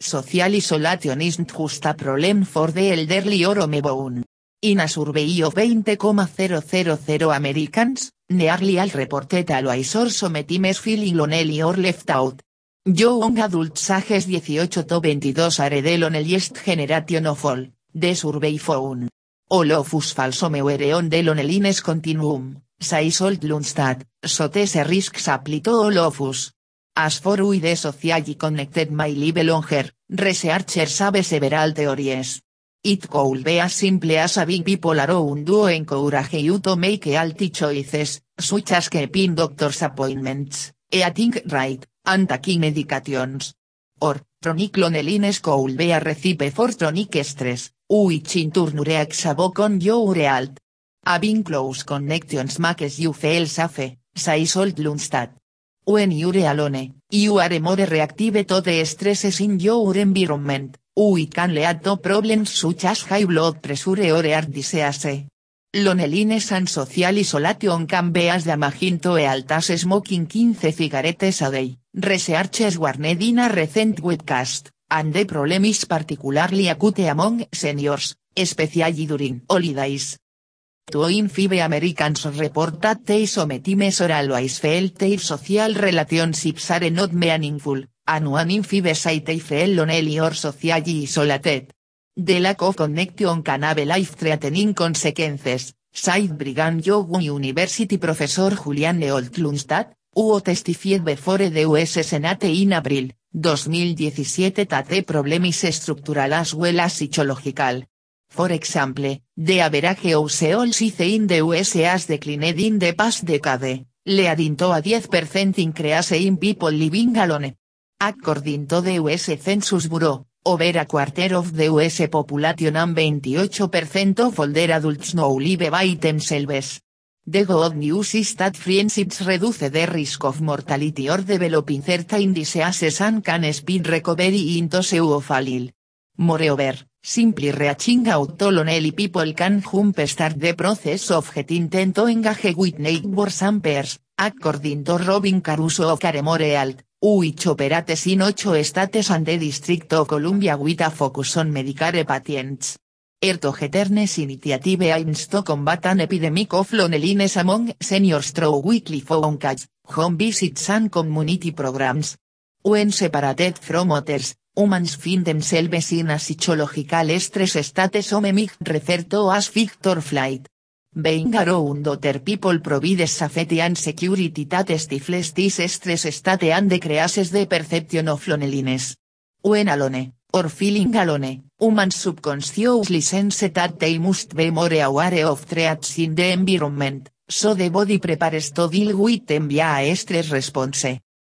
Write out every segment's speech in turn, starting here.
social isolation isn't just problem for the elderly or homebound. In a survey of 20,000 Americans, nearly all reported always or sometimes feeling lonely or left out. Young adults ages 18 to 22 are the loneliest generation of all, the survey found. All of us mewere on the loneliness continuum, says old Lundstad, so risks apply to of us. As for we the socially connected my live longer, researchers have several theories. It could be as simple as having people around you encourage you to make healthy choices, such as keeping doctor's appointments, eating right, and taking medications. Or, chronic loneliness could be recipe for chronic stress, which in turn reacts on your health. Having close connections makes you feel safe, says old Lundstad. When you're alone, you are more reactive to the stresses in your environment, we can lead to problems such as high blood pressure or heart disease. Loneliness and social isolation can be as damaging to health as smoking 15 cigarettes a day, researchers warned in a recent webcast, and the problem is particularly acute among seniors, especially during holidays. Two in five Americans report that they sometimes or always felt their social relationships are not meaningful, and one in five say they feel lonely or socially isolated. The lack of connection can have life-threatening consequences, said Brigham Young University professor Julian Leolt Lundstad, who testified before the US Senate in April, 2017 that the problem is structural as well as psychological. For example, the average household size in the US has declined in the past decade, leading to a 10% increase in people living alone. According to the US Census Bureau, over a quarter of the US population and 28% of older adults now live by themselves. The good news is that friendships reduce the risk of mortality or developing certain diseases and can speed recovery into pseudophallil. Moreover, simply reaching out to lonely people can jump start the process of getting to engage with neighbors and peers, according to Robin Caruso of Caremore Alt, which operates in 8 states and the District of Columbia with a focus on Medicare patients. Ertogeternes Initiative aims to combat an epidemic of loneliness among seniors through weekly phone calls, home visits and community programs. When separated from others, humans find themselves in a psychological stress state some might refer to as fight or flight. Being around other people provides safety and security that stifles this stress state and decreases the perception of loneliness. When alone, or feeling alone, humans subconsciously sense that they must be more aware of threats in the environment, so the body prepares to deal with them via a response.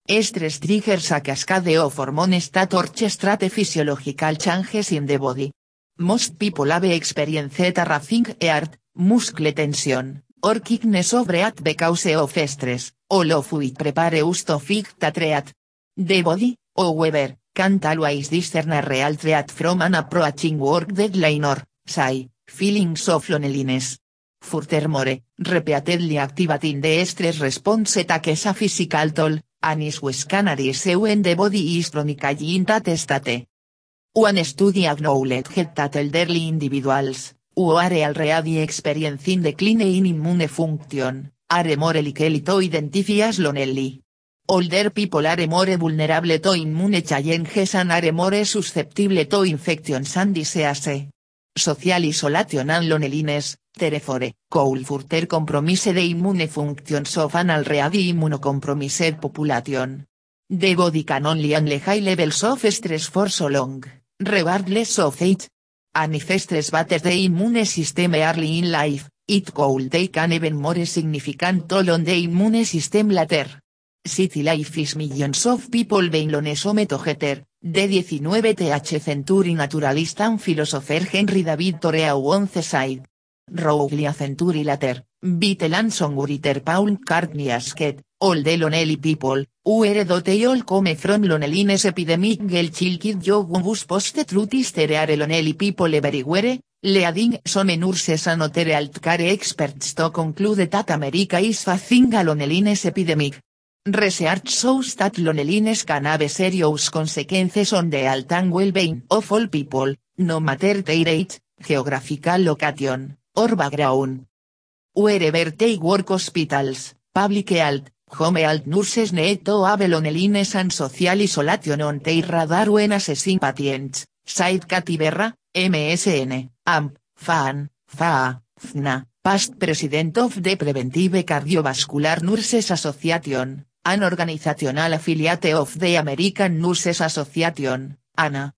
Stress triggers a cascade of hormones that orchestrate physiological changes in the body. Most people have experienced a racing heart, muscle tension, or kickness of breath because of stress, all of which prepare us to fight threat. The body, however, can't always discern a real threat from an approaching work deadline or, say, feelings of loneliness. Furthermore, repeatedly activating the stress response takes a physical toll, and is scanneries when the body is chronically in that state. One study acknowledged that elderly individuals, who are already experiencing decline in immune function, are more likely to identify as lonely. Older people are more vulnerable to immune challenges and are more susceptible to infections and disease. Social isolation and loneliness, therefore, could further compromise the immune functions of an already immunocompromised population. The body can only handle high levels of stress for so long, regardless of age. And if stress batters the immune system early in life, it could take an even more significant toll on the immune system later. City Life is millions of people being loneliness metogeter, de 19th century naturalist and philosopher Henry David Thoreau once said. Roughly a century later, Beatle and songwriter Paul McCartney asked, all the lonely people, where do they all come from loneliness epidemic gel chilkid bus post truth is there are lonely people everywhere, leading some nurses and other healthcare experts to conclude that America is facing a loneliness epidemic. Research shows that loneliness can have serious consequences on the health and well-being of all people, no matter their age, geographical location, or background. Wherever they work hospitals, public health, home health nurses need to have loneliness and social isolation on their radar when assessing patients, said Katy Berra, MSN, AMP, FAN, FA, FNA, past president of the Preventive Cardiovascular Nurses Association, an organizational affiliate of the American Nurses Association, ANA.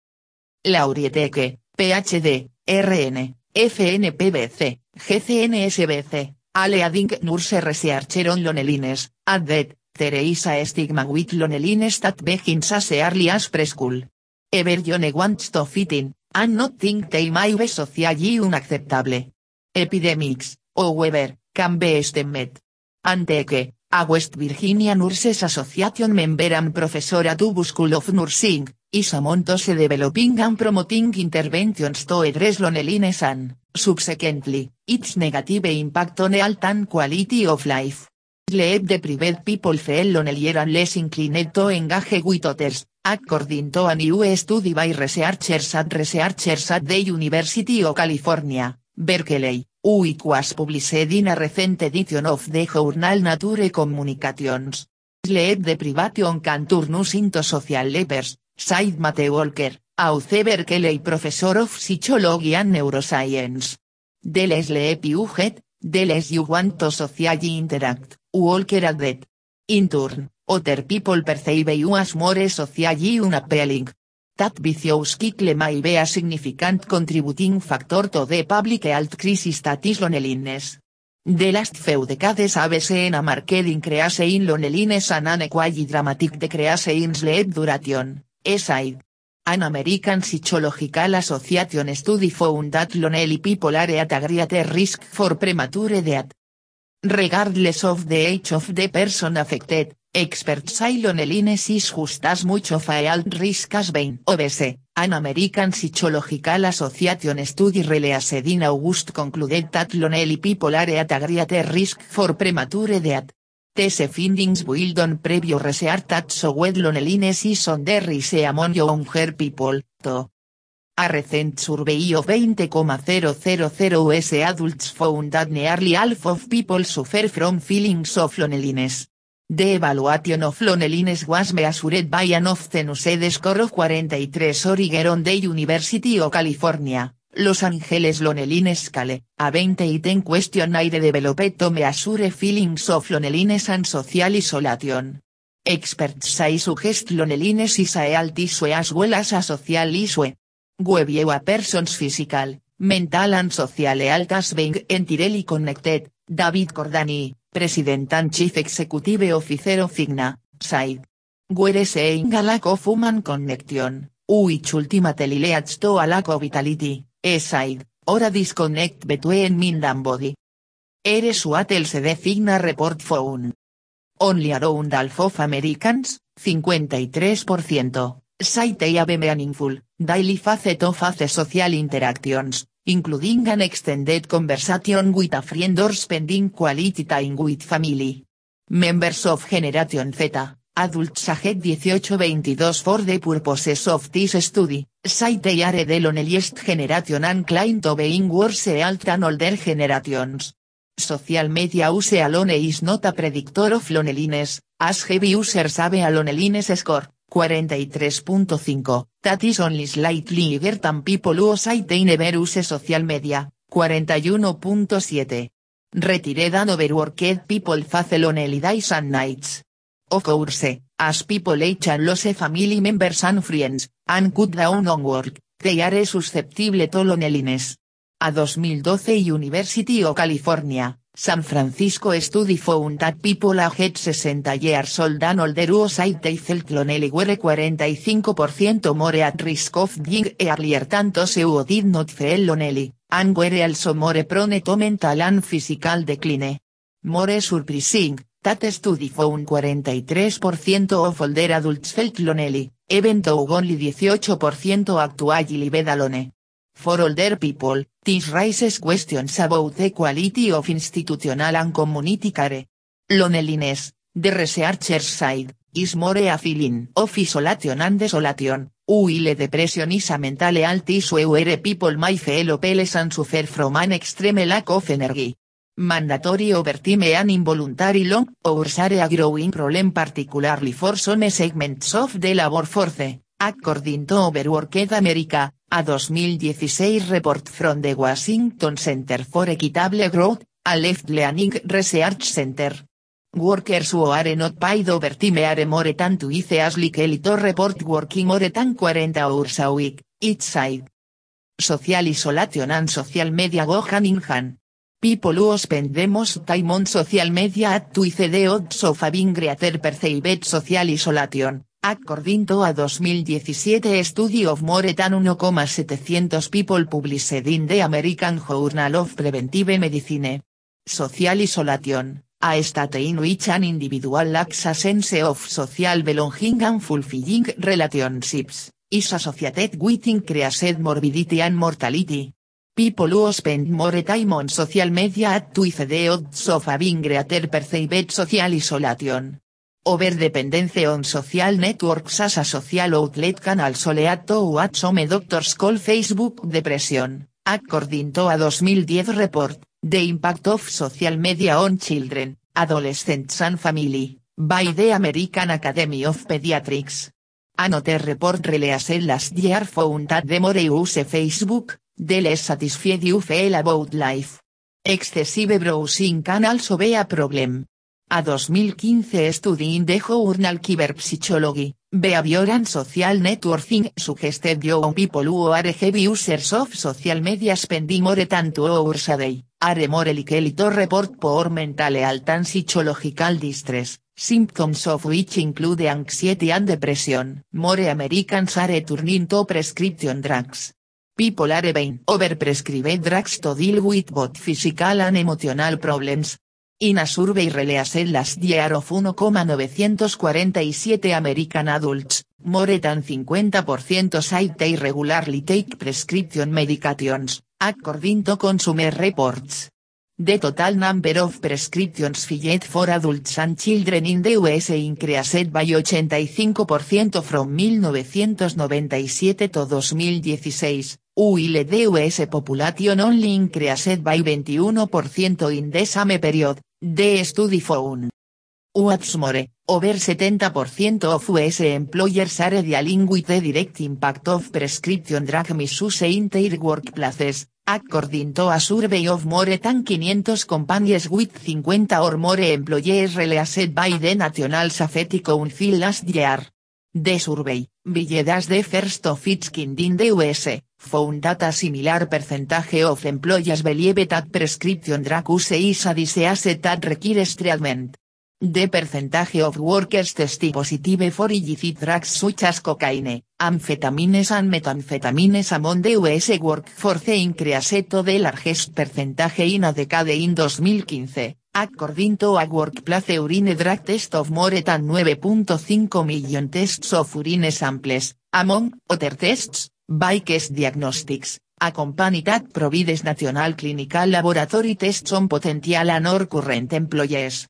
Laurieteke, PhD, RN, FNPBC, GCNSBC, Aleading Nurse Researcher on Lonelines, Added, Teresa Stigma with Lonelines that begins as early as preschool. Ever Yone wants to fit in, and not think they may be socially unacceptable. Epidemics, however, can be estimated. Anteke, a West Virginia Nurses Association member and professor at School of Nursing, is among those developing and promoting interventions to address loneliness and, subsequently, its negative impact on health and quality of life. Leave the private people feel lonelier and less inclined to engage with others, according to a new study by researchers at researchers at the University of California, Berkeley, which was published in a recent edition of the journal Nature Communications. Lead the privation can turn us into social lepers, said Mate Walker, author Berkeley professor of psychology and neuroscience. The less leap you get, the you want to socially interact, Walker added. In turn, other people perceive you as more socially unappealing, That vicious cycle may be a significant contributing factor to the public health crisis that is loneliness. The last few decades have seen a marked increase in loneliness and an equally dramatic decrease in sleep duration, aside. An American Psychological Association study found that lonely people are at a greater risk for premature death. Regardless of the age of the person affected, Experts say loneliness is just as much of a health risk as being obese. An American Psychological Association study released in August concluded that lonely people are at a greater risk for premature death. These findings build on previous research that showed loneliness is on the rise among younger people, too. A recent survey of 20,000 US adults found that nearly half of people suffer from feelings of loneliness. The evaluation of loneliness was measured by an often used score of 43 Oregon the University of California, Los Angeles Loneliness Scale, a 28 questionnaire developed to measure feelings of loneliness and social isolation. Experts say suggest loneliness is a health issue as well as a social issue. Webview a person's physical, mental and social health as being entirely connected, David Cordani, President Chief Executive Officer of Igna, said. Where seeing a lack of human connection, which ultimately leads to a lack of vitality, said, or a disconnect between mind and body. Eres what else the Cigna report found. Only around half of Americans, 53%, say they have meaningful, daily face-to-face social interactions, including an extended conversation with a friend or spending quality time with family. Members of Generation Z, adults aged 18-22 for the purposes of this study, say they are the loneliest generation and claim to being worse health than older generations. Social media use alone is not a predictor of loneliness, as heavy users have a loneliness score, 43.5, that is only slightly higher than people who say they never use social media, 41.7. Retired and overworked people face lonely days and nights. Of course, as people age and lose family members and friends, and cut down on work, they are susceptible to loneliness. A 2012 University of California, San Francisco study found that people aged 60 years old and older who felt lonely were 45% more at risk of dying earlier than those who did not feel lonely, and were also more prone to mental and physical decline. More surprising, that study found 43% of older adults felt lonely, even though only 18% actually lived alone. For older people, this raises questions about the quality of institutional and community care. Loneliness, The researcher's side, is more a feeling of isolation and desolation, while depression is a mental health issue where people may feel hopeless and suffer from an extreme lack of energy. Mandatory overtime and involuntary long hours are a growing problem particularly for some segments of the labor force, according to Overworked America, a 2016 report from the Washington Center for Equitable Growth, a left-leaning research center. Workers who are not paid overtime are more than twice as likely to report working more than 40 hours a week, each side. Social isolation and social media go hand in hand. People who spend most time on social media at twice the odds of having greater perceived social isolation, according to a 2017 study of more than 1,700 people published in the American Journal of Preventive Medicine. Social isolation, a state in which an individual lacks sense of social belonging and fulfilling relationships, is associated with increased morbidity and mortality. People who spend more time on social media at twice the odds of having greater perceived social isolation. Over dependence on social networks as a social outlet can also lead what some doctors call Facebook depression, according to a 2010 report, The Impact of Social Media on Children, Adolescents and Family, by the American Academy of Pediatrics. Another report released last year found that the more use Facebook, the less satisfied you feel about life. Excessive browsing can also a problem. A 2015 study in the journal Cyberpsychology, Behavior and Social Networking suggested young people who are heavy users of social media spending more than two a day, are more likely to report poor mental health and psychological distress, symptoms of which include anxiety and depression. More Americans are turning to prescription drugs. People are being overprescribed drugs to deal with both physical and emotional problems. In a survey released last year of 1,947 American adults, more than 50% said they regularly take prescription medications, according to Consumer Reports. The total number of prescriptions filled for adults and children in the US increased by 85% from 1997 to 2016, while the US population only increased by 21% in the same period, the study found. What's more, over 70% of US employers are dealing with the direct impact of prescription drug misuse in their workplaces, according to a survey of more than 500 companies with 50 or more employees released by the National Safety Council last year. The survey, billed as the first of its kind in the US, found that a similar percentage of employees believe that prescription drug use is a disease that requires treatment. The percentage of workers tested positive for illicit drugs such as cocaine, amphetamines and methamphetamines among the US workforce increased to the largest percentage in a decade in 2015, according to a workplace urine drug test of more than 9.5 million tests of urine samples, among other tests, by Quest Diagnostics, a company that provides national clinical laboratory tests on potential and or current employees.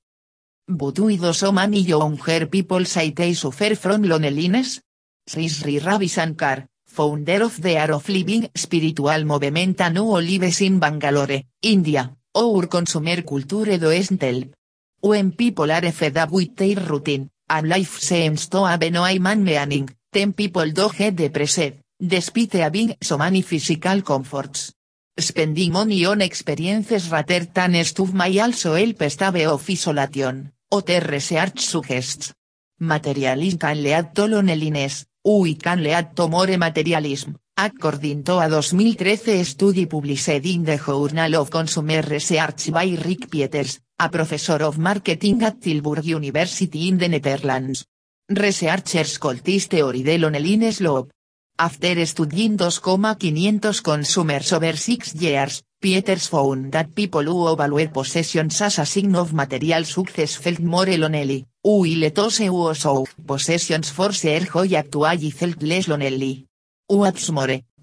But why do so many younger people say they suffer from loneliness? Sri Ravi Shankar, founder of the Art of Living Spiritual Movement and who lives in Bangalore, India, our consumer culture doesn't help. When people are fed up with their routine, and life seems to have no meaning, then people do get depressed, despite having so many physical comforts. Spending money on experiences rather than stuff may also help stave of isolation, other research suggests. Materialism can lead to loneliness, we can lead to more materialism, according to a 2013 study published in the Journal of Consumer Research by Rick Pieters, a professor of marketing at Tilburg University in the Netherlands. Researchers call this theory the loneliness loop. After studying 2,500 consumers over six years, Pieters found that people who evaluate possessions as a sign of material success felt more lonely, while those who possessions for their joy actually felt less lonely. What's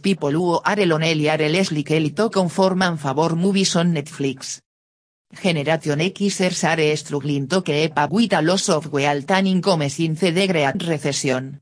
people who are lonely are less and favor movies on Netflix. Generation X are struggling to keep up with a loss of wealth and income since the Great Recession,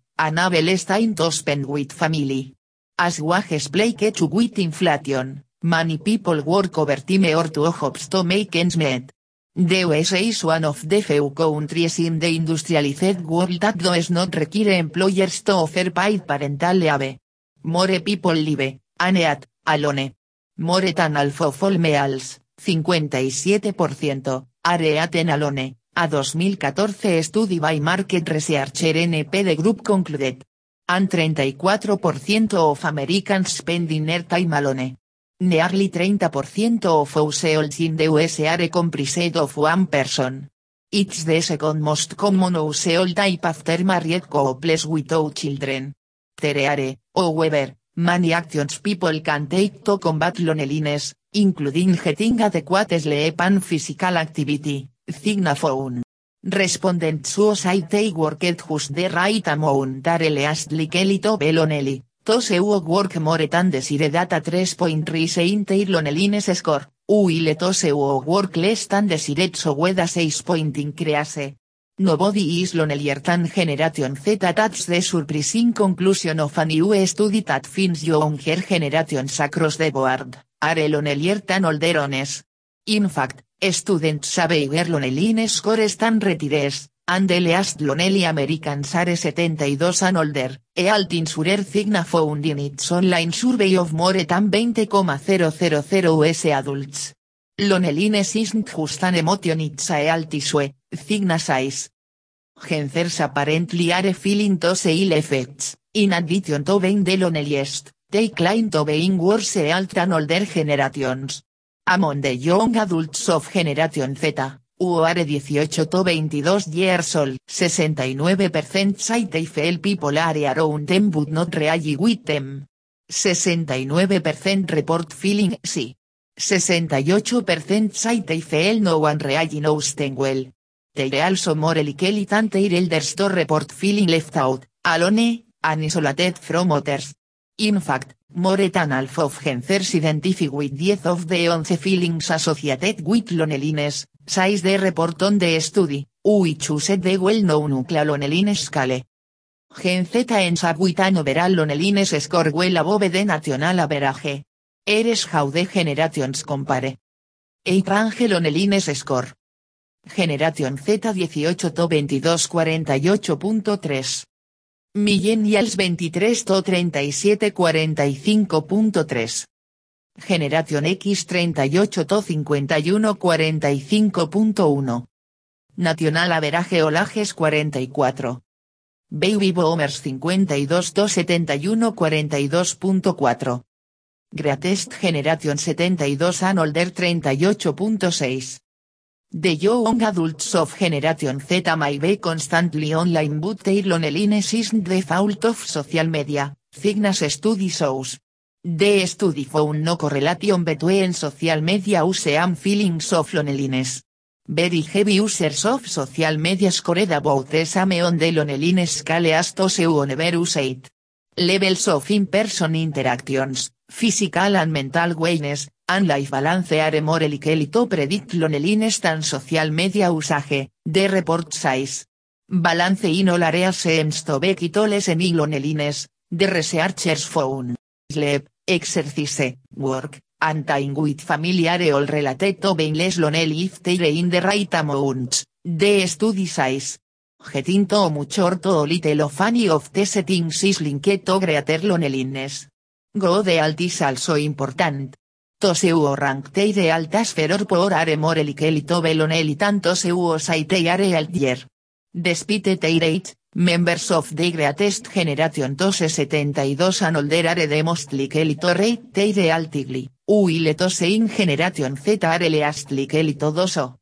Stein to spend with family. As wages play catch with inflation, many people work overtime or two jobs to make ends meet. The USA is one of the few countries in the industrialized world that does not require employers to offer paid parental leave. More people live, aneat, alone. More than half of all males, 57%, are at alone, a 2014 study by market researcher NP de Group concluded. And 34% of Americans spending their time alone. Nearly 30% of households in the US are comprised of one person. It's the second most common household type after married couples without children. There are, however, many actions people can take to combat loneliness, including getting adequate sleep and physical activity, Cigna phone. Respondents who say they worked just the right amount are least likely to be lonely, to work more than desire data 3.3 their loneliness score, while to work less than desired so weda 6 point increase. Nobody is lonelier than Generation Z that's the surprising conclusion of a new study that finds younger generations across the board, are lonelier than older ones. In fact, students say their loneliness score than retires, and the least lonely Americans are 72 and older, e alt insurer Cigna found in its online survey of more than 20,000 US adults. Loneliness isn't just an emotion it's a alt issue, Cigna. Gensers apparently are feeling those ill effects, in addition to being the loneliest, they claim to being worse alt than older generations. Among the young adults of Generation Z, who are 18 to 22 years old, 69% say they feel people are around them but not really with them. 69% report feeling sí. 68% say they feel no one really knows them well. They also more likely than their elders to report feeling left out, alone, and isolated from others. In fact, more than half of Gensers identify with 10 of the 11 feelings associated with loneliness, says the report on the study, which used the well-known nuclear loneliness scale. Gen Z with an overall loneliness score well above the national average. Eres how the generations compare. A range loneliness score. Generation Z 18 to 22 48.3. Millennials 23 to 37 45.3. Generation X 38 to 51 45.1. Nacional Average Olajes 44. Baby Boomers 52 to 71 42.4. Greatest Generation 72 and Older 38.6. The young adults of Generation Z may be constantly online but their loneliness isn't the fault of social media, Cigna's study shows. The study found no correlation between social media use and feelings of loneliness. Very heavy users of social media scored about the same on the loneliness scale as those who never used. Levels of in-person interactions, physical and mental wellness, life balance are more likely to predict loneliness than social media usage, the report says. Balance in all areas seems to be key to lessening loneliness, the researchers found. Sleep, exercise, work, and time with family are all related to being less lonely if they're in the right amounts, the study says. Getting to much or to little of any of the settings is linked to greater loneliness. Go the alt is also important. To seu rank de altas feror por are more likely to be lonely tanto seu saite are altier. Despite their age, members of the greatest generation to 72 and older are the most likely to rate their altigly, while to in generation Z are least likely to do so.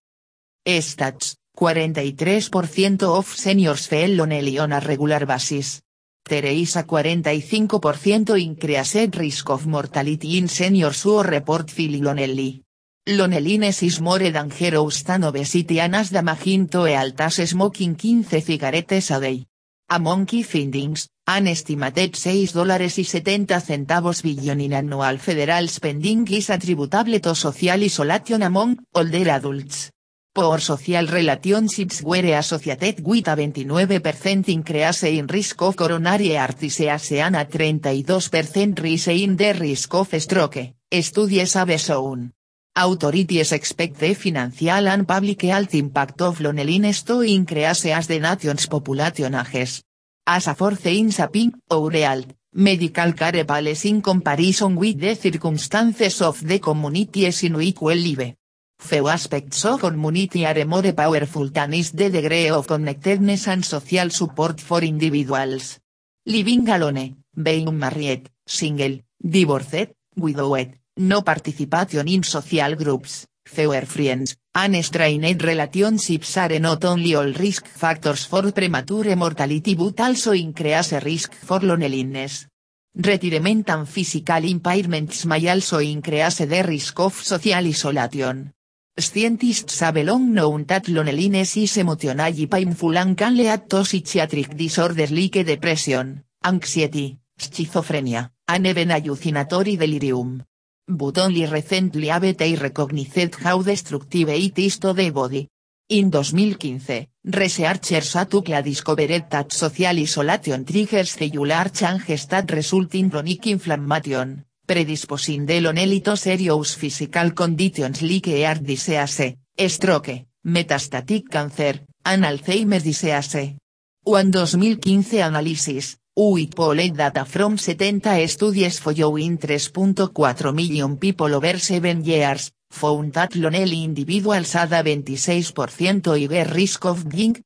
Stats, 43% of seniors lonely on a regular basis. Teresa 45% increased risk of mortality in seniors who report feeling lonely. Loneliness is more dangerous than obesity and as damaging to altas smoking 15 cigarettes a day. Among key findings, an estimated 6 dólares y 70 centavos billion in annual federal spending is attributable to social isolation among older adults. Por social relationships were associated with a 29% increase in risk of coronary disease and a 32% rise in the risk of stroke, studies have shown. Authorities expect the financial and public health impact of loneliness to increase as the nation's population ages. As a fourth in saping, or health, medical care pales in comparison with the circumstances of the communities in which we live. Few aspects of community are more powerful than is the degree of connectedness and social support for individuals. Living alone, being married, single, divorced, widowed, no participation in social groups, fewer friends, and strained relationships are not only all risk factors for premature mortality but also increase risk for loneliness. Retirement and physical impairments may also increase the risk of social isolation. Scientists have long known that loneliness is emotionally painful and can lead psychiatric disorders like depression, anxiety, schizophrenia, and even hallucinatory delirium. But only recently have they recognized how destructive it is to the body. In 2015, researchers atukla discovered that social isolation triggers cellular changes that result in chronic inflammation, predisposing the lonely to serious physical conditions like heart disease, stroke, metastatic cancer, and Alzheimer's disease. One 2015 analysis, with pooled data from 70 studies following 3.4 million people over 7 years, found that lonely individuals had a 26% higher risk of dying.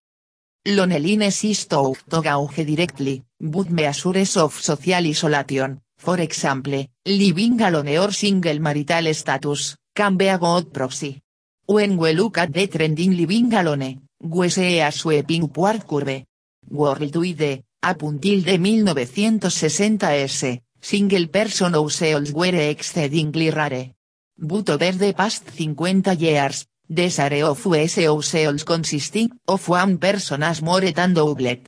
Loneliness is to gauge directly, but measures of social isolation, for example, living alone or single marital status, can be a proxy. When we look at the trend in living alone, we see a sweeping upward curve. Worldwide, up until the 1960s, single person households were exceedingly rare. But over the past 50 years, the share of US households consisting of one person has more than doubled.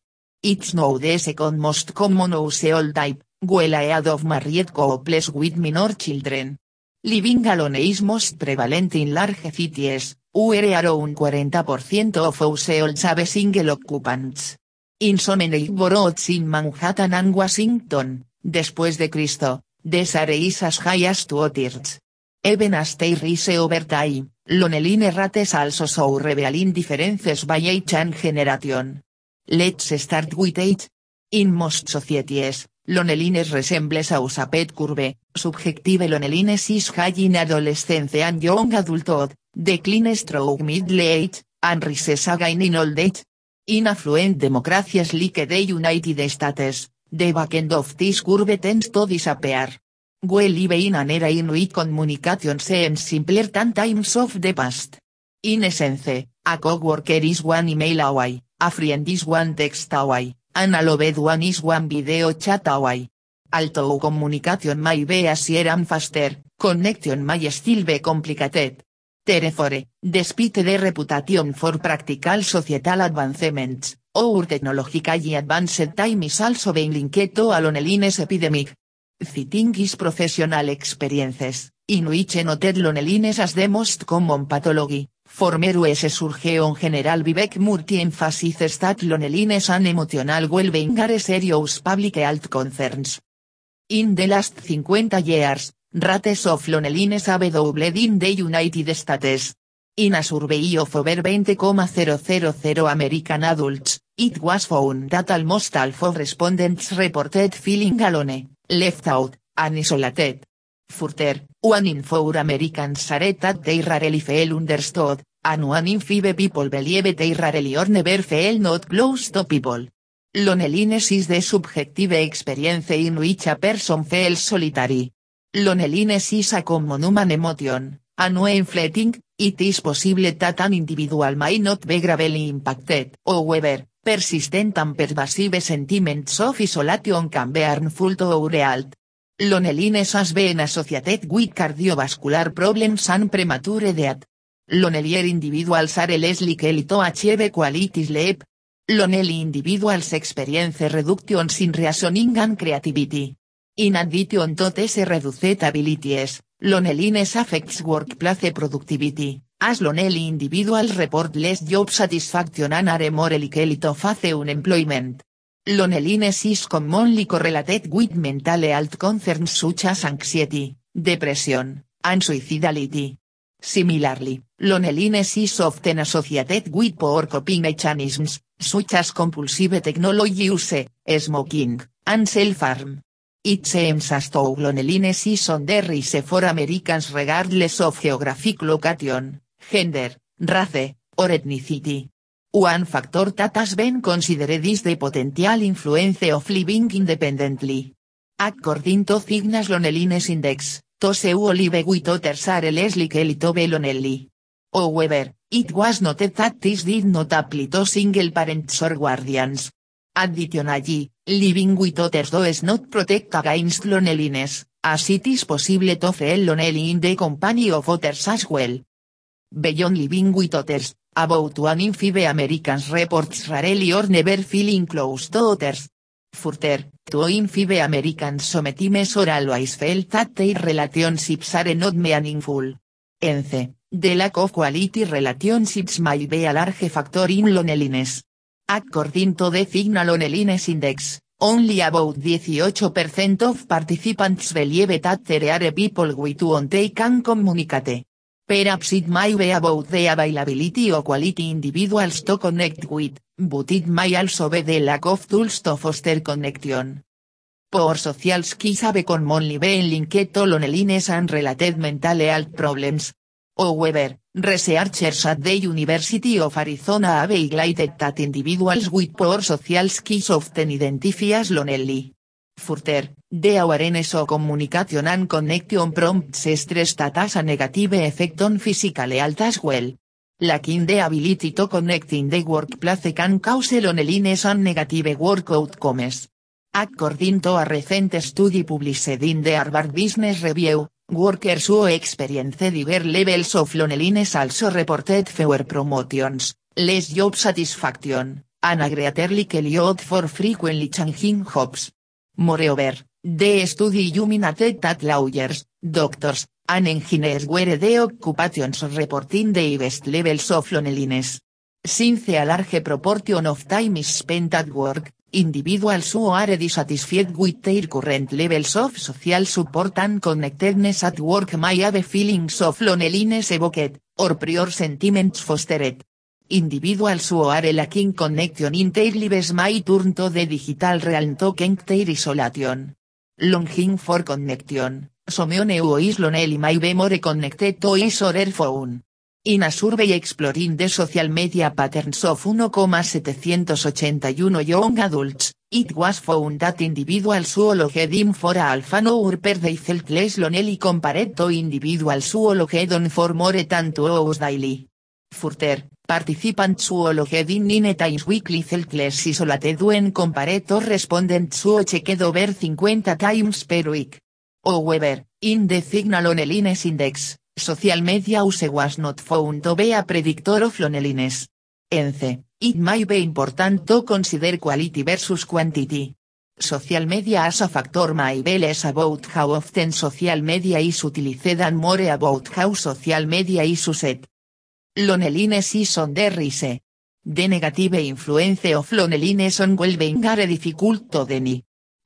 It's now the second most common household type, well ahead of married couples with minor children. Living alone is most prevalent in large cities, where around 40% of households have single occupants. In so many boroughs in Manhattan and Washington, después de Cristo, the share is as high as two thirds. Even as they rise over time, loneliness rates also show revealing differences by age and generation. Let's start with age. In most societies, loneliness resembles a usapet curve, subjective loneliness is high in adolescence and young adulthood, declines through middle age, and rises again in old age. In affluent democracies like the United States, the back end of this curve tends to disappear. We live in an era in which communication seems simpler than times of the past. In essence, a coworker is one email away, a friend is one text away, and a loved one is one video chat away. Although communication may be easier and faster, connection may still be complicated. Therefore, despite the reputation for practical societal advancements, our technologically advanced time is also being linked to a loneliness epidemic. Citing is professional experiences, in which noted loneliness as the most common pathology, former US surge on general Vivek Murthy emphasizes that loneliness and emotional well-being are serious public health concerns. In the last 50 years, rates of loneliness have doubled in the United States. In a survey of over 20,000 American adults, it was found that almost half of respondents reported feeling alone, left out, and isolated. Further, one in four Americans said that they rarely understood, and one in five people believe they rarely or never feel not close to people. Loneliness is the subjective experience in which a person feels solitary. Loneliness is a common human emotion, and when fleeting, it is possible that an individual may not be gravely impacted. However, persistent and pervasive sentiments of isolation can be harmful to our health. Loneliness has been associated with cardiovascular problems and premature death. Lonelier individuals are less likely to achieve quality sleep. Lonely individuals experience reductions in reasoning and creativity. In addition to these reduced abilities, loneliness affects workplace productivity, as lonely individuals report less job satisfaction and are more likely to face unemployment. Loneliness is commonly correlated with mental health concerns such as anxiety, depression, and suicidality. Similarly, loneliness is often associated with poor coping mechanisms, such as compulsive technology use, smoking, and self-harm. It seems as though loneliness is on the rise for Americans regardless of geographic location, gender, race, or ethnicity. One factor that has been considered is the potential influence of living independently. According to Cigna's Loneliness Index, those who live with others are less likely to be lonely. However, it was noted that this did not apply to single parents or guardians. Additionally, living with others does not protect against loneliness, as it is possible to feel lonely in the company of others as well. Beyond living with others, about one in five Americans reports rarely or never feeling close to others. Further, two in five Americans sometimes or always felt that their relationships are not meaningful. Ence, the lack of quality relationships might be a large factor in loneliness. According to the Cigna Loneliness Index, only about 18% of participants believe that there are people with whom they can communicate. Perhaps it might be about the availability of quality individuals to connect with, but it may also be the lack of tools to foster connection. Poor social skills have commonly been linked to loneliness and related mental health problems. However, researchers at the University of Arizona have highlighted that individuals with poor social skills often identify as lonely. Further, the awareness of communication and connection prompts stress that a negative effect on physical health as well. Lacking the ability to connect in the workplace can cause loneliness and negative work outcomes. According to a recent study published in the Harvard Business Review, workers who experience diverse levels of loneliness also reported fewer promotions, less job satisfaction, and a greater likelihood for frequently changing jobs. Moreover, the study illuminated that lawyers, doctors, and engineers were the occupations reporting the highest levels of loneliness. Since a large proportion of time is spent at work, individuals who are dissatisfied with their current levels of social support and connectedness at work may have feelings of loneliness evoked, or prior sentiments fostered. Individuals who are lacking connection in their lives may turn to the digital realm to their isolation. Longing for connection, someone who is lonely may be more connected to his or phone. In a survey exploring the social media patterns of 1,781 young adults, it was found that individuals who logged in for a alpha hour per day felt less lonely compared to individuals who on for more than two daily. Further, participants who logged in times weekly isolated when compared to respondents who checked over 50 times per week. However, in the Signal Loneliness Index, social media use was not found to be a predictor of loneliness. Ence, it might be important to consider quality versus quantity. Social media as a factor may be less about how often social media is utilized and more about how social media is used. Loneliness is on the rise. The negative influence of loneliness on well-being are difficult.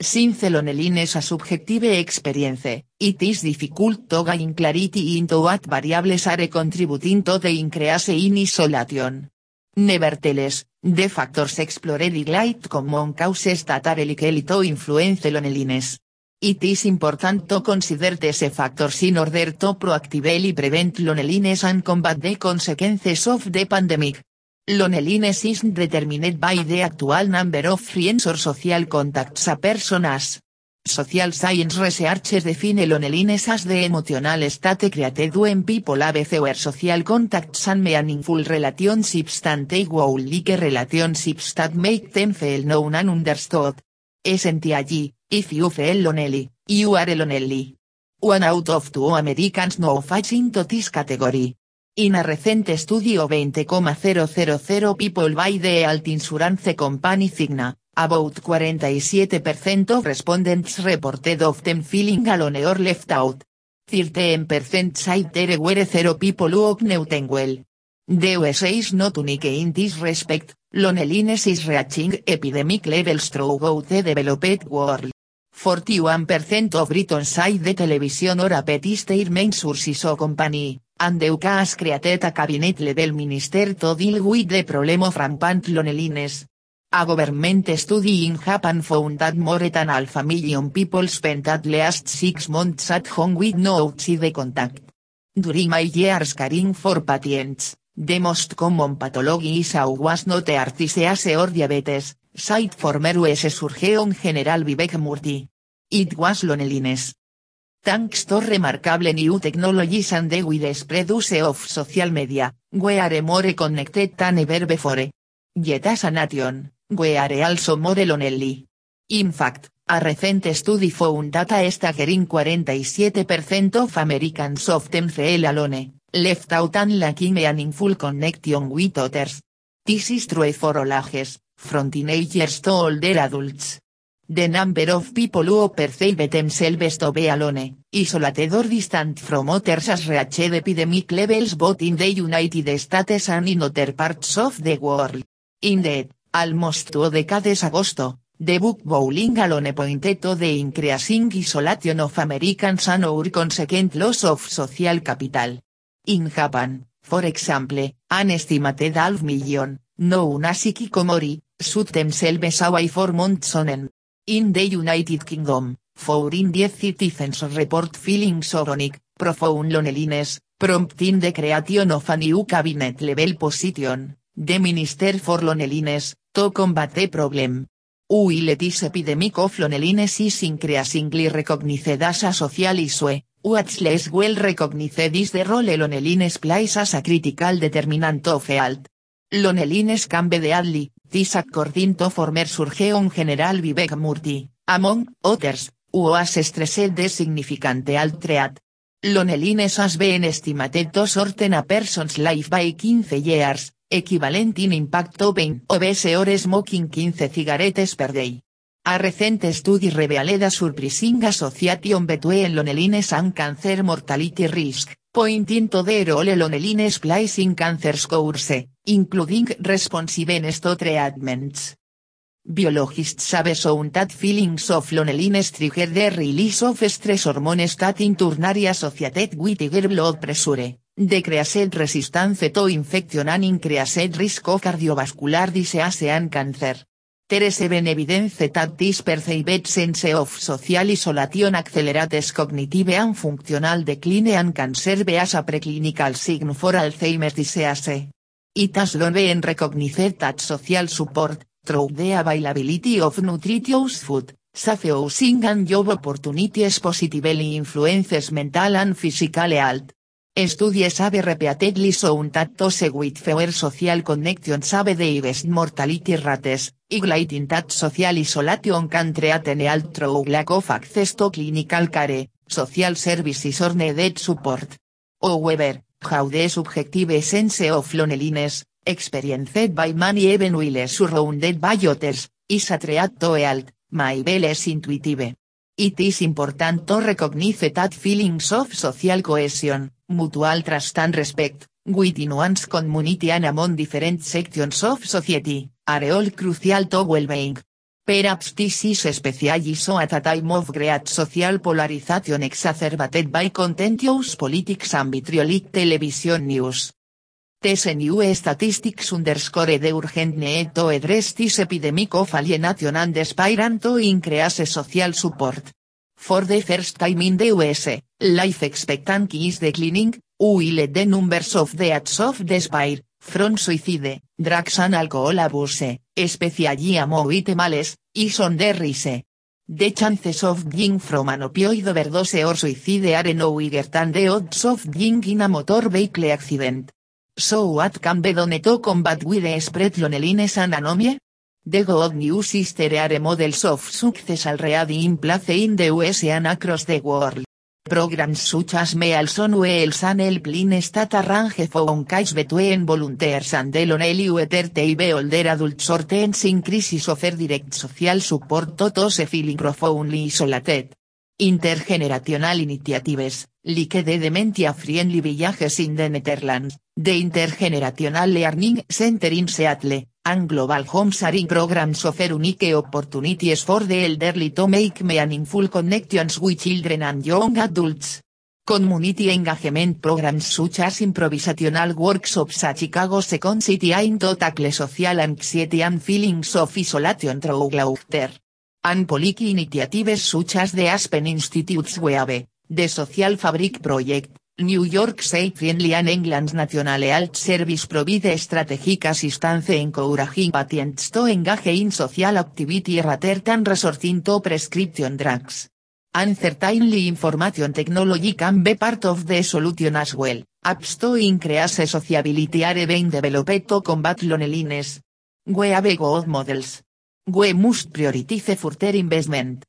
Since loneliness a subjective experience, it is difficult to gain clarity into what variables are contributing to the increase in isolation. Nevertheless, the factors explored highlight common causes that are likely to influence loneliness. It is important to consider these factors in order to proactively prevent loneliness and combat the consequences of the pandemic. Loneliness is determined by the actual number of friends or social contacts a person has. Social science researchers define loneliness as the emotional state created when people have fewer social contacts and meaningful relationships than they would like relationships that make them feel known and understood. Essentially, if you feel lonely, you are lonely. One out of two Americans now fall into this category. In a recent study of 20,000 people by the Health Insurance Company Cigna, about 47% of respondents reported of them feeling alone or left out. 13% said there were zero people who knew well. The USA is not unique in this respect, loneliness is reaching epidemic levels throughout the developed world. 41% of Britons say the television or app is their main sources of company, and the UK has created a cabinet level minister to deal with the problem of rampant loneliness. A government study in Japan found that more than half a million people spent at least six months at home with no outside contact. During my years caring for patients, the most common pathology is was not arthritis or diabetes, Site former US surgeon General Vivek Murthy. It was loneliness. Thanks to remarkable new technologies and the wide spread use of social media, we are more connected than ever before. Yet as a nation, we are also more lonely. In fact, a recent study found that staggering 47% of Americans often feel alone, left out and lacking meaningful connection with others. This is true for all ages, from teenagers to older adults. The number of people who perceive themselves to be alone, isolated or distant from others has reached epidemic levels both in the United States and in other parts of the world. Indeed, almost two decades ago, the book Bowling Alone pointed to the increasing isolation of Americans and our consequent loss of social capital. In Japan, for example, an estimated half million, no Unasiki Komori, shoot themselves away for months. In the United Kingdom, four in 10 citizens report feeling so chronic, profound loneliness, prompting the creation of a new cabinet level position, the Minister for Loneliness, to combat the problem. While this epidemic of loneliness is increasingly recognized as a social issue, what's well recognized is the role loneliness plays as a critical determinant of health. Loneliness can be deadly, this according to former surgeon general Vivek Murthy, among others, who has stressed the significant health threat. Loneliness has been estimated to a person's life by 15 years, equivalent in impact to pain obese or smoking 15 cigarettes per day. A recent study revealed a surprising association between loneliness and cancer mortality risk, pointing to the role loneliness plays in cancer's course, including responsiveness to treatments. Biologists have shown that feelings of loneliness trigger the release of stress hormones that in turn are associated with higher blood pressure, decreased resistance to infection and increased risk of cardiovascular disease and cancer. There even evidence that this perceived sense of social isolation accelerates cognitive and functional decline and can serve as a preclinical sign for Alzheimer's disease. It has long been recognized that social support, through the availability of nutritious food, safe housing and job opportunities positively influences mental and physical health. Studies have repeatedly shown that those with fewer social connections have the highest mortality rates, highlighting that social isolation can health through lack of access to clinical care, social services or needed support. However, how the subjective sense of loneliness, experienced by many even while surrounded by others, is a threat to health, may be less intuitive. It is important to recognize that feelings of social cohesion, mutual trust and respect, within one's community and among different sections of society, are all crucial to well-being. Perhaps this is especially so at a time of great social polarization exacerbated by contentious politics and vitriolic television news. These new statistics underscore the urgent need to address this epidemic of alienation and despair and to increase social support. For the first time in the US, life expectancy is declining, while the numbers of deaths of despair, from suicide, drugs and alcohol abuse, especially among males, is on the rise. The chances of dying from an opioid overdose or suicide are no bigger than the odds of dying in a motor vehicle accident. So what can be done to combat with the spread loneliness and anomia? The good news is there are models of success already in place in the US and across the world. Programs such as Meal Son el San el Plin Stat Arrange Phone Case Between Volunteers and the Lonely Weather Teibe Older Adults or Teens in Crisis Offer Direct Social Support Totos e Feeling Profoundly Isolated. Intergenerational Initiatives, like de Dementia Friendly Villages in the Netherlands, the Intergenerational Learning Center in Seattle, and Global Home Sharing Programs offer unique opportunities for the elderly to make meaningful connections with children and young adults. Community engagement programs such as improvisational workshops at Chicago Second City aim to social anxiety and feelings of isolation through laughter. And policy initiatives such as the Aspen Institute's WEAVE, the Social Fabric Project, New York State Friendly and England's National Health Service provide strategic assistance encouraging patients to engage in social activity rather than resorting to prescription drugs. And certainly information technology can be part of the solution as well, apps to increase sociability are being developed to combat loneliness. We have good models. We must prioritize further investment.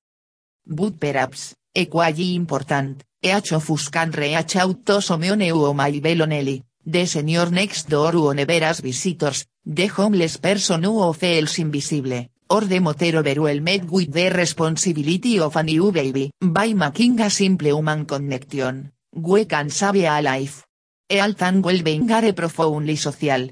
But perhaps, equally important, each of us can reach out to someone who may be lonely, the senior next door who never has visitors, the homeless person who feels invisible, or the mother overwhelmed with the responsibility of a new baby. By making a simple human connection, we can save a life. Health and well-being are profoundly social.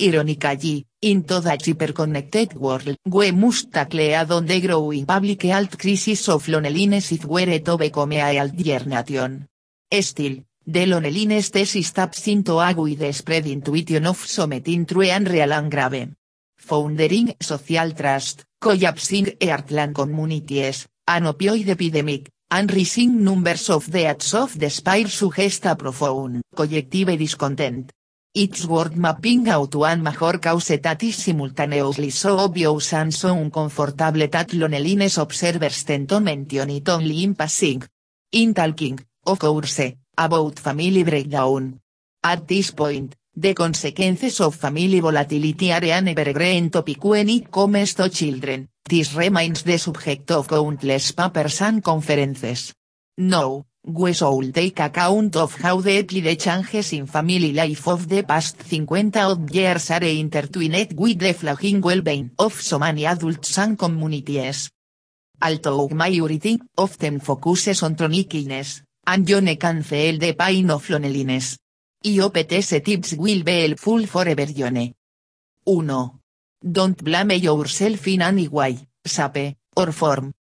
Ironically, in that hyper-connected world, we must tackle a on the growing public health crisis of loneliness if we're to become a healthier nation. Still, the loneliness thesis taps into a with spread intuition of something true and real and grave. Foundering social trust, collapsing heartland communities, an opioid epidemic, and rising numbers of deaths of despair suggest a profound, collective discontent. It's worth mapping out one major cause that is simultaneously so obvious and so uncomfortable that loneliness observers tend to mention it only in passing. In talking, of course, about family breakdown. At this point, the consequences of family volatility are an evergreen topic when it comes to children, this remains the subject of countless papers and conferences. No, we should take account of how deeply the changes in family life of the past 50 odd years are intertwined with the flagging well-being of so many adults and communities. Although majority often focuses on chronic and John can feel the pain of loneliness. IOPTS tips will be helpful for everyone. 1. Don't blame yourself in any way, shape, or form.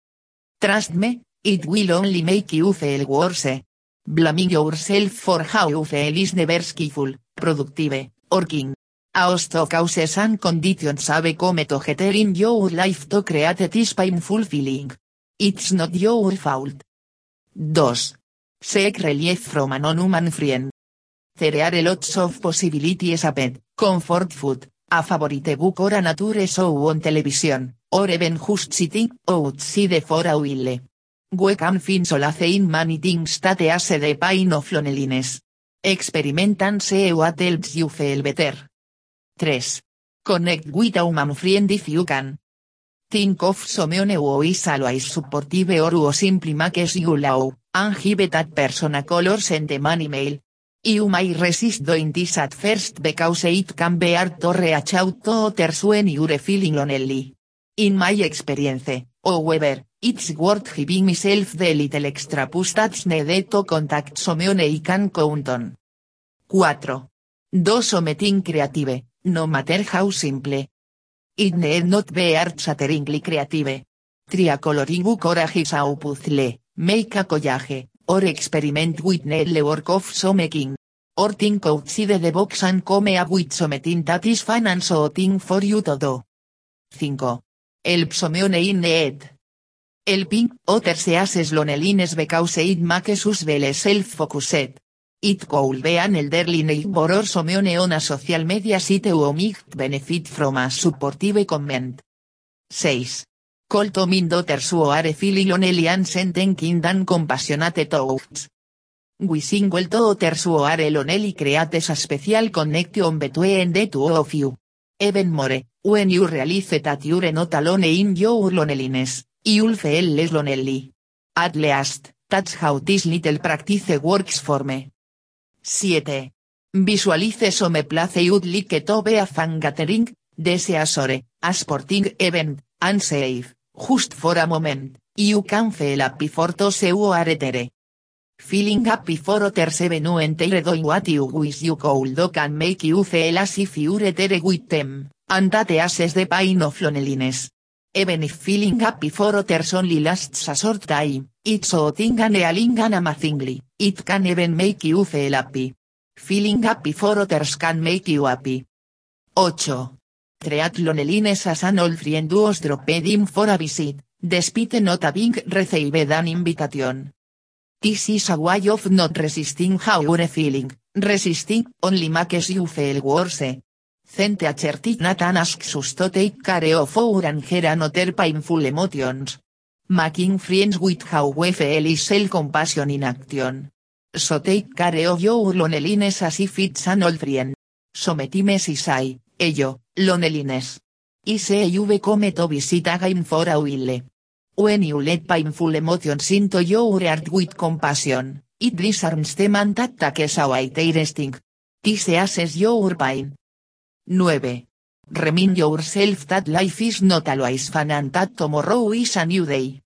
Trust me, it will only make you feel worse. Blaming yourself for how you feel is never skillful, productive, or king. A host of causes and conditions have come together in your life to create this painful feeling. It's not your fault. 2. Seek relief from a non-human friend. There are lots of possibilities a pet, comfort food, a favorite book or a nature show on television, or even just sitting outside for a while. We can find solace in many things that ease the pain of loneliness. Experiment and what helps you feel better. 3. Connect with a human friend if you can. Think of someone who is always supportive or who simply makes you laugh, and give that person a color send them an email. You may resist doing this at first because it can be hard to reach out to others when you're feeling lonely. In my experience, however, it's worth giving myself the little extra push that's needed to contact someone I can count on. 4. Do something creative, no matter how simple. It need not be earth-shatteringly creative. Try coloring book or a jigsaw puzzle, make a collage, or experiment with needle work of something. Or think outside the box and come up with something that is fun and so thing for you to do. 5. Help someone in need. Helping others eases loneliness because it makes us well self-focused. It could be an elderly neighbor or someone on a social media site who might benefit from a supportive comment. 6. Call to min daughters who are feeling lonely and sending kind and compassionate thoughts. We single to others who are creates a special connection between the two of you. Even more, when you realize that you're not alone in your loneliness, you'll feel less lonely. At least, That's how this little practice works for me. 7. Visualice so me place you'd like to be a fan gathering, deseasore, a sporting event, and safe, just for a moment, you can feel happy for to seu aretere. Feeling happy for others seven you enter doing what you wish you could do can make you feel as if you retere with them, and that asses the pain of loneliness. Even if feeling happy for others only lasts a short time, it's so thing and a and amazingly, it can even make you feel happy. Feeling happy for others can make you happy. 8. Treat lonelines as an old friend who's dropped in for a visit, despite not having received an invitation. This is a way of not resisting how you're feeling, resisting only makes you feel worse. Cente a chertit Nathan asks us to take care of our anger painful emotions. Making friends with how we feel is self-compassion in action. So take care of your loneliness as if it's an old friend. Sometimes is I, ello, loneliness. Say you become to visit again for a while. When you let painful emotions into your heart with compassion, it disarms them and takes away their sting. This asses your pain. 9. Remind yourself that life is not always fun and that tomorrow is a new day.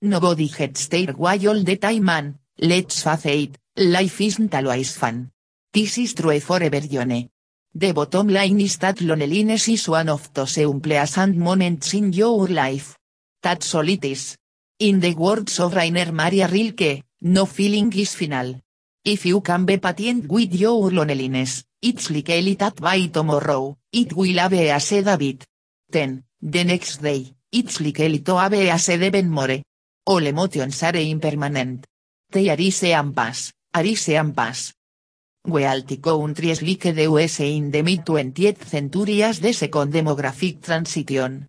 Nobody gets their way all the time let's face it, life isn't always fun. This is true forever Yone. The bottom line is that loneliness is one of those unpleasant moments in your life. That's all it is. In the words of Rainer Maria Rilke, no feeling is final. If you can be patient with your loneliness, it's likely that by tomorrow, it will have a sad habit. Then, the next day, it's likely to have a sad even more. All emotions are impermanent. They arise and pass, arise and pass. Wealthy countries like the US in the mid-20th century as the second demographic transition.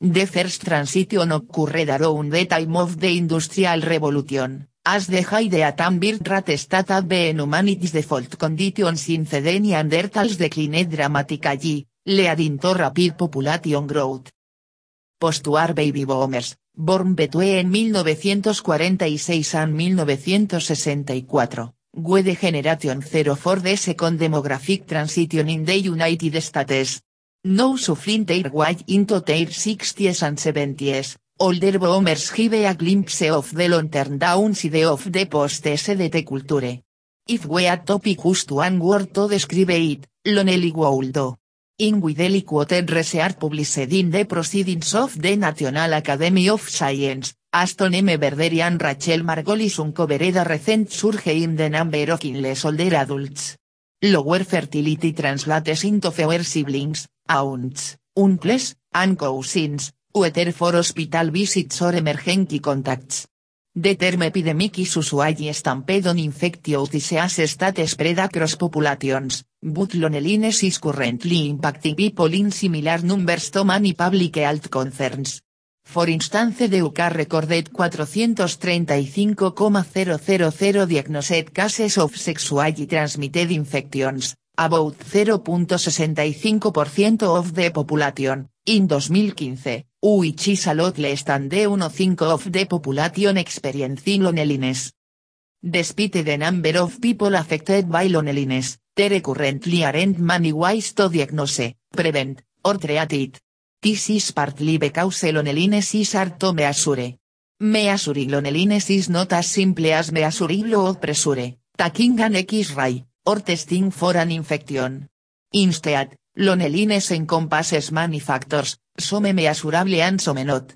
The first transition occurred around the time of the Industrial Revolution, as the atom birth rate stat at being humanity's default conditions in the Neanderthals declined dramatically, leading to rapid population growth. Post-war baby boomers, born between 1946 and 1964, were the generation zero for the second demographic transition in the United States. No suffering their way into their 60s and 70s, older boomers give a glimpse of the long-term downside of the post-SDT culture. If we a topic just one word to describe it, lonely world. In widely quoted research published in the Proceedings of the National Academy of Science, Aston M. Berberi and Rachel Margolis uncovered a recent surge in the number of kinless older adults. Lower fertility translates into fewer siblings, aunts, uncles, and cousins, whether for hospital visits or emergency contacts. The term epidemic is usually stamped on infectious diseases that spread across populations, but loneliness is currently impacting people in similar numbers to many public health concerns. For instance the UK recorded 435,000 diagnosed cases of sexually transmitted infections, about 0.65% of the population, in 2015, which is a lot less than the 1.5 of the population experiencing loneliness. Despite the number of people affected by loneliness, there currently aren't many ways to diagnose, prevent, or treat it. This is partly because loneliness is hard to measure. Measuring loneliness is not as simple as measuring blood pressure, taking an X-ray, or testing for an infection. Instead, loneliness encompasses many factors, some measurable and some not.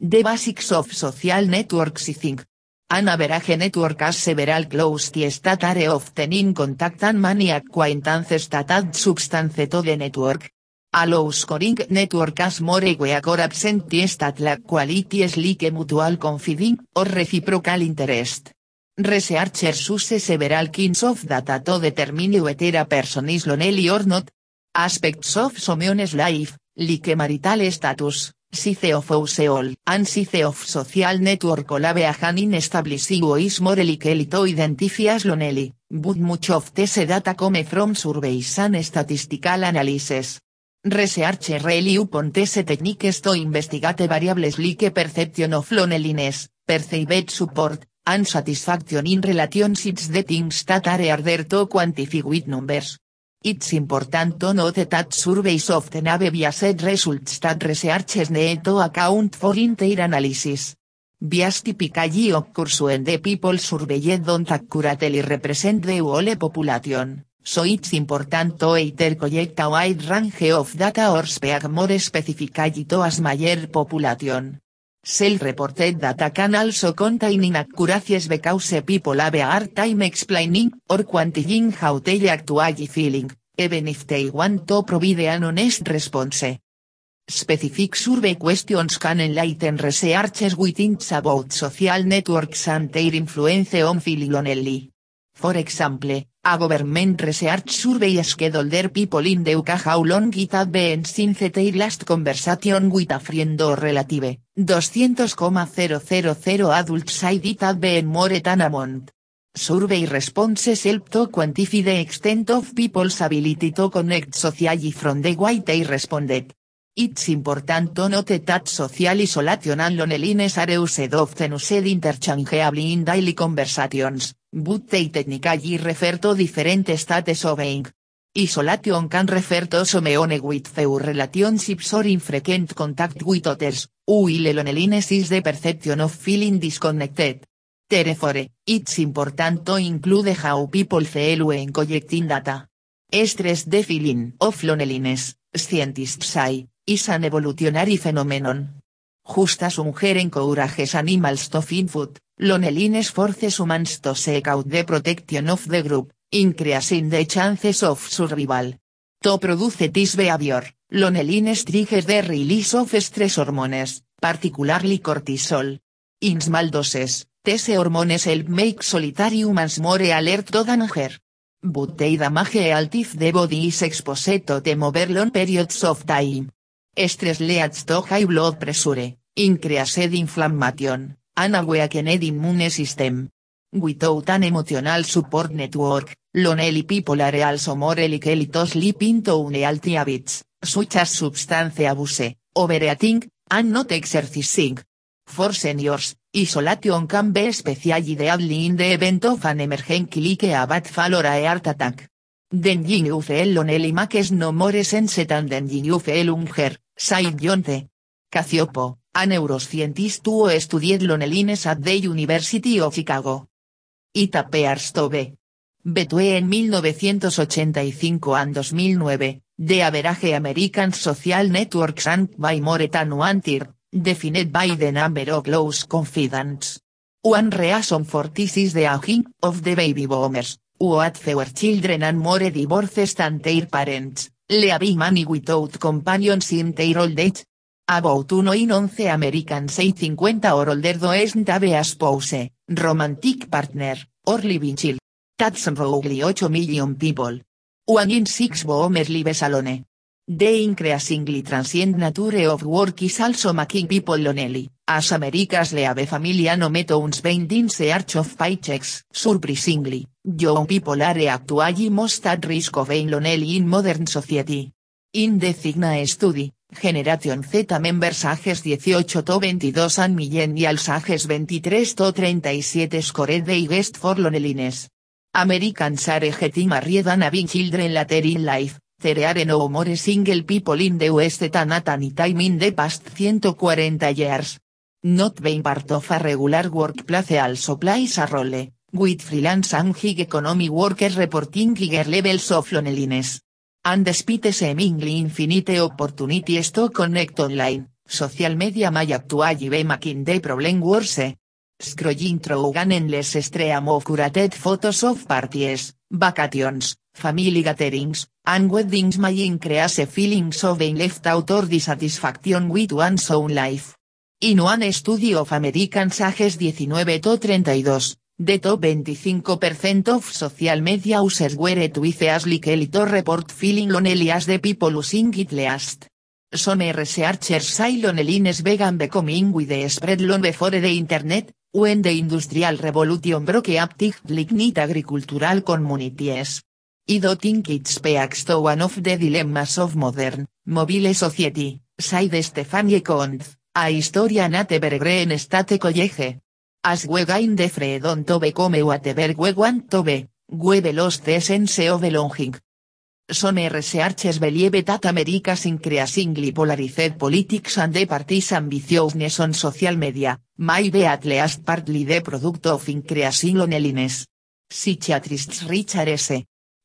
The basics of social networks I think. An average network has several close ties that are often in contact and many acquaintances that add substance to the network. A low scoring network has more weak or absent ties that lack qualities like mutual confiding or reciprocal interest. Researchers use several kinds of data to determine whether a person is lonely or not. Aspects of someone's life, like marital status, size of household, and of social network have an instability who is more likely to identify but much of this data come from surveys and statistical analysis. Researchers rely upon these techniques to investigate variables like perception of loneliness, perceived support, unsatisfaction in relationships the things that are harder to quantify with numbers. It's important to note that surveys often have biased results that researchers need to account for in their analysis. Bias typically occurs when the people surveyed don't accurately represent the whole population, so it's important to either collect a wide range of data or speak more specifically to as major population. Self-reported data can also contain inaccuracies because people have a hard time explaining or quantifying how they actually feeling, even if they want to provide an honest response. Specific survey questions can enlighten researchers with hints about social networks and their influence on feeling lonely. For example, a government research survey scheduled their people in the UK how long it had been since their last conversation with a friend or relative, 200,000 adults said it had been more than a month. Survey responses help to quantify the extent of people's ability to connect socially from the way they responded. It's important to note that social isolation and loneliness are used often used interchangeably in daily conversations, but they technically refer to different states of being. Isolation can refer to some with few relationships or infrequent contact with others, while loneliness is the perception of feeling disconnected. Therefore, it's important to include how people feel when collecting data. Stress the feeling of loneliness, scientists say, is an evolutionary phenomenon. Just as hunger encourages animals to find food, loneliness forces humans to seek out the protection of the group, increasing the chances of survival. To produce this behavior, loneliness triggers the release of stress hormones, particularly cortisol. In small doses, these hormones help make solitary humans more alert to danger. But they damage health if the body is exposed to them over long periods of time. Stress leads to high blood pressure, increased inflammation, and a weakened immune system. Without an emotional support network, lonely people are also more likely to slip into unhealthy habits, such as substance abuse, overeating, and not exercising. For seniors, isolation can be especially deadly in the event of an emergency like a bad fall or a heart attack. Den you feel lonely makes no more sense than den you feel hunger, said. Cacioppo, a neuroscientist who studied loneliness at the University of Chicago. It appears to be. Between 1985 and 2009, the average American social networks and by more than one third, defined by the number of close confidants. One reason for this is the aging of the baby boomers, who had fewer children and more divorces than their parents, leaving money without companions in their old age. About uno in once Americans age 50 or older doesn't have a spouse, romantic partner, or living child. That's roughly 8 million people. One in six boomers lives alone. The increasingly transient nature of work is also making people lonely, as America's leave familia no methods being in search of paychecks. Surprisingly, young people are actually most at risk of being lonely in modern society. In the Cigna study, Generation Z members ages 18 to 22 and millennials ages 23 to 37 scored the highest for loneliness. Americans are getting married and having children later in life, there are no more single people in the West than at any time in the past 140 years. Not being part of a regular workplace also plays a role, with freelance and gig economy workers reporting higher levels of loneliness. And despite seemingly infinite opportunities to connect online, social media may actually be making the problem worse. Scrolling through an endless stream of curated photos of parties, vacations, family gatherings, and weddings may increase feelings of being left out or dissatisfaction with one's own life. In one study of Americans ages 19 to 32, the top 25% of social media users were twice as likely to report feeling lonely as the people using it least. Some researchers say loneliness began becoming with the spread long before the internet, when the industrial revolution broke up lignite agricultural communities. I do think it speaks to one of the dilemmas of modern, mobile society, said Stephanie Kontz, a historian at Evergreen State College. As we gain the freedom to become whatever we want to be, we lost the essence of belonging. Some researches believe that America's increasingly polarized politics and the party's ambitiousness on social media, may be at least partly the product of increasing loneliness. Psychiatrists Richard S.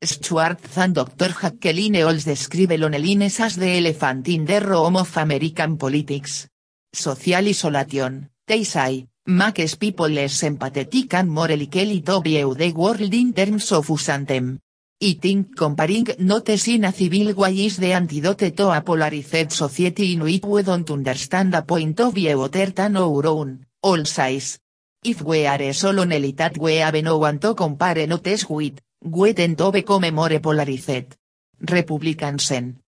Schwartz and Dr. Jacqueline Olds describe loneliness as the elephant in the room of American politics. Social isolation, they say, makes people less empathetic and more likely to view the world in terms of us and them. I think comparing notes in a civil way is the antidote to a polarized society in which we don't understand a point of view other than our own, all sides. If we are so lonely that we have no one to compare notes with, we tend to become more polarized. Republicans en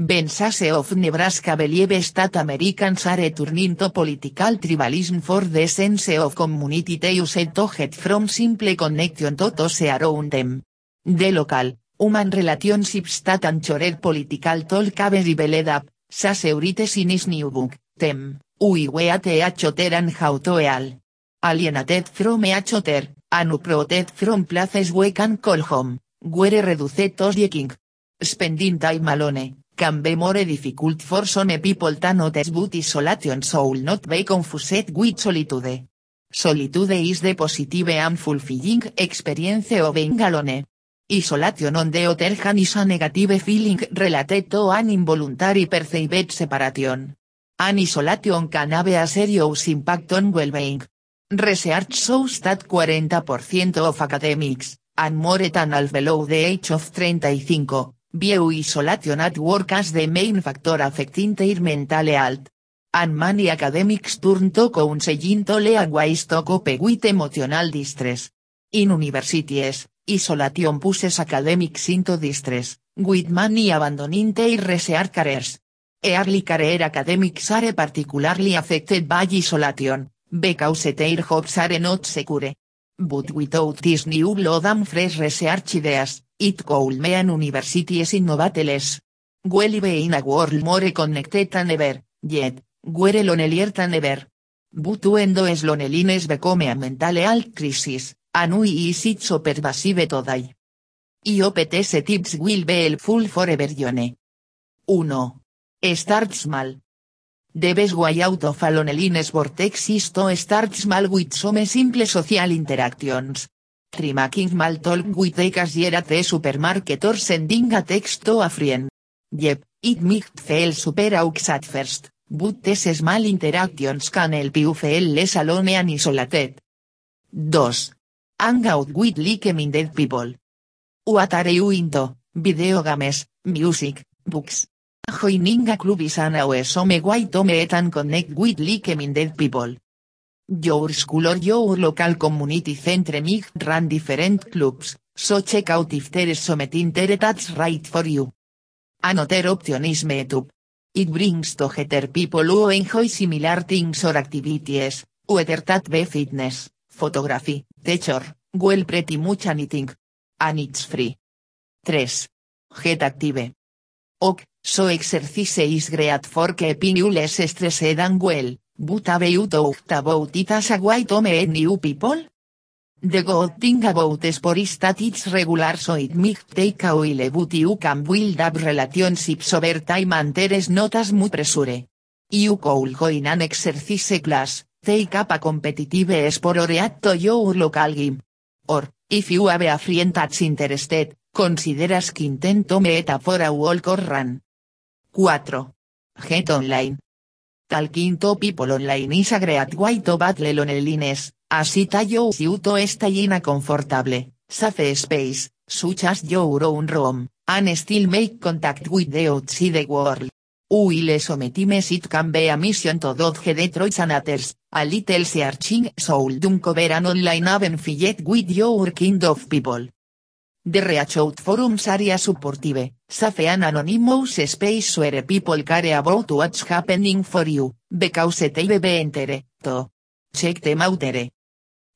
Bensase of Nebraska believes that Americans are turning to political tribalism for the sense of community they use to get from simple connection to those around them. The local, human relationships that anchored political talk have revealed up, Saseurites in his new book, Them, Ui Weat Eachoter and How to Eal. Alienated from Eachoter, and uprooted from places we can call home, were reduced to yeking. Spending time alone, can be more difficult for some people than notice but isolation soul not be confused with solitude. Solitude is the positive and fulfilling experience of being alone. Isolation on the other hand is a negative feeling related to an involuntary perceived separation. An isolation can have a serious impact on well-being. Research shows that 40% of academics, and more than half below the age of 35, view isolation at work as the main factor affecting their mental health. And many academics turn to counseling to learn ways to cope with emotional distress. In universities, isolation pushes academics into distress, with many abandoning their research careers. Early career academics are particularly affected by isolation, because their jobs are not secure. But without this new blood and fresh research ideas, it could mean universities innovate less. We be in a world more connected than ever, yet, we're lonelier than ever. But when those loneliness become a mental health crisis, and we is it so pervasive today. IOPTS tips will be helpful for everyone. 1. Start small. The best out of a loneliness vortex is to start small with some simple social interactions. Try making small talk with cashier at the supermarket or sending a text to a friend. Yep, it might feel super awkward at first, but these small interactions can help you feel less alone and isolated. 2. Hang out with like-minded people. What are you into? Video games, music, books. Joining a club is an awesome way to meet and connect with like-minded people. Your school or your local community centre might run different clubs, so check out if there is something there that's right for you. Another option is Meetup. It brings together people who enjoy similar things or activities, whether that be fitness, photography, teacher, well pretty much anything. And it's free. 3. Get active. Ok, so exercise is great for keeping you less stressed and well, but have you talked about it as new people? The good thing about sport is that it's regular so it might take a while but you can build up relationships over time and there is not as much. You could join an exercise class, take up a competitive sport or add to your local gym. Or, if you have a friend that's interested, consider asking them to meet for walk or run. 4. Get online. Talking to people online is a great way to battle loneliness, as it allows you to stay in a comfortable, safe space, such as your own room, and still make contact with the outside world. While sometimes it can be a mission to dodge Detroit and others, a little searching soul dun cover an online haven fillet with your kind of people. The Reachout forums are supportive, safe and anonymous space where people care about what's happening for you, because they be entere, to. Check them out there.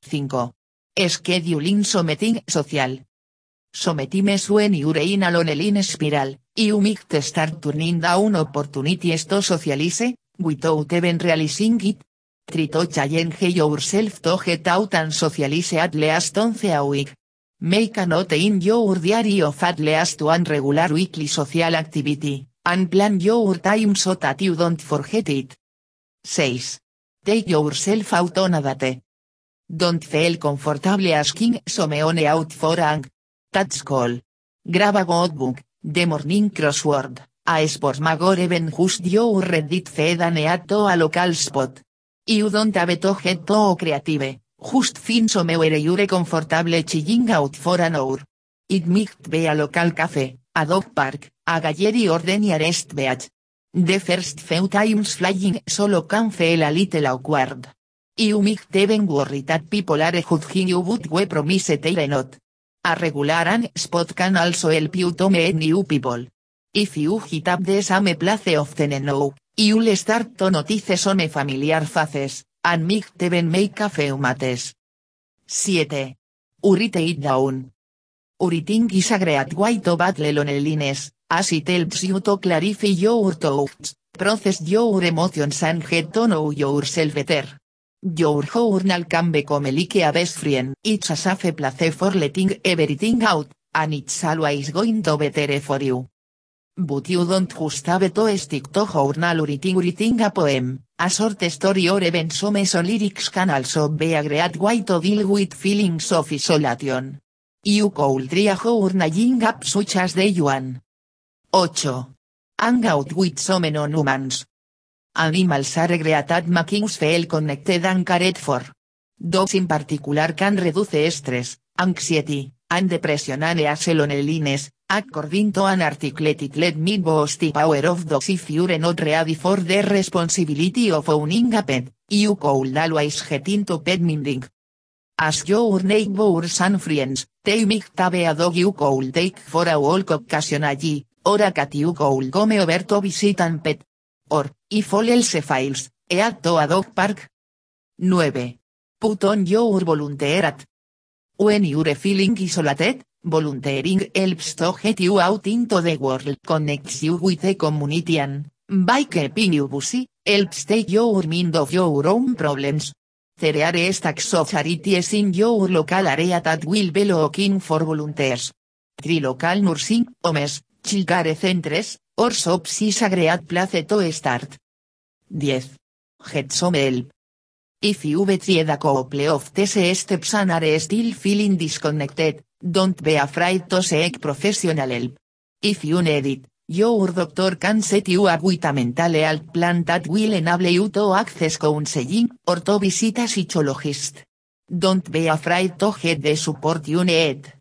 5. Scheduling something social. Sometimes when you're in a lonely spiral, you might start turning down opportunities to socialize, without even realizing it. Trito challenge yourself to get out and socialize at least once a week. Make a note in your diary of at least one regular weekly social activity, and plan your time so that you don't forget it. 6. Take yourself out on a date. Don't feel comfortable asking someone out for ang. That's call. Grab a notebook, the morning crossword, a sport mag or even just your Reddit feed and a to a local spot. You don't have to get too creative, just find somewhere you're comfortable chilling out for an hour. It might be a local cafe, a dog park, a gallery or the nearest beach. The first few times flying solo can feel a little awkward. You might even worry that people are judging you but we promise they're not. A regular and spot can also help you to meet new people. If you hit up the same place often enough, you'll start to notice some familiar faces, and might even make a few mates. 7. Urite it down. Uriting is a great way to battle loneliness, as it helps you to clarify your thoughts, process your emotions and get to know yourself better. Your journal can become like a best friend. It's a safe place for letting everything out, and it's always going to better for you. But you don't just have to stick to journal writing writing a poem, a short story or even some so lyrics can also be a great way to deal with feelings of isolation. You could try journaling app such as the one. 8. Hang out with some non-humans. Animals are great at making feel connected and cared for. Dogs in particular can reduce stress, anxiety, and depression and as loneliness, according to an article titled Meet Boss the Power of Dogs if you're not ready for the responsibility of owning a pet, you could always get into pet minding. As your neighbors and friends, they might have a dog you could take for a walk occasionally, or a cat you could come over to visit and pet. Or, if all else fails, head to a dog park. 9. Put on your volunteer at. When you're feeling isolated, volunteering helps to get you out into the world, connects you with the community and, by keeping you busy, helps take your mind off your own problems. There are stacks of charities in your local area that will be looking for volunteers. Three local nursing homes, childcare centers, or shops is a place to start. 10. Get some help. If you tried a couple of these steps and are still feeling disconnected, don't be afraid to seek professional help. If you need it, your doctor can set you up with a mental health plan that will enable you to access counseling, or to visit a psychologist. Don't be afraid to get the support you need.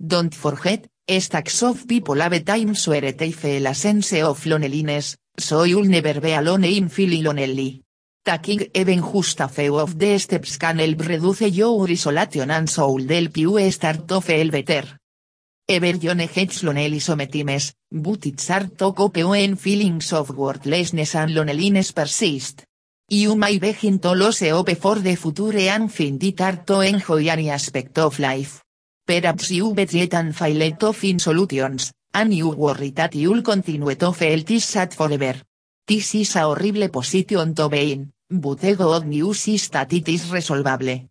Don't forget, stacks of people have times where they feel a sense of loneliness, so you'll never be alone in feeling lonely. Taking even just a few of the steps can help reduce your isolation and soul help you start to feel better. Everyone gets lonely sometimes, but it's hard to cope when feelings of worthlessness and loneliness persist. You may begin to lose hope for the future and find it hard to enjoy any aspect of life. Perhaps you tried and failed to find solutions, and you worry that you'll continue to feel this sad forever. This is a horrible position to be in, but the good news is that resolvable.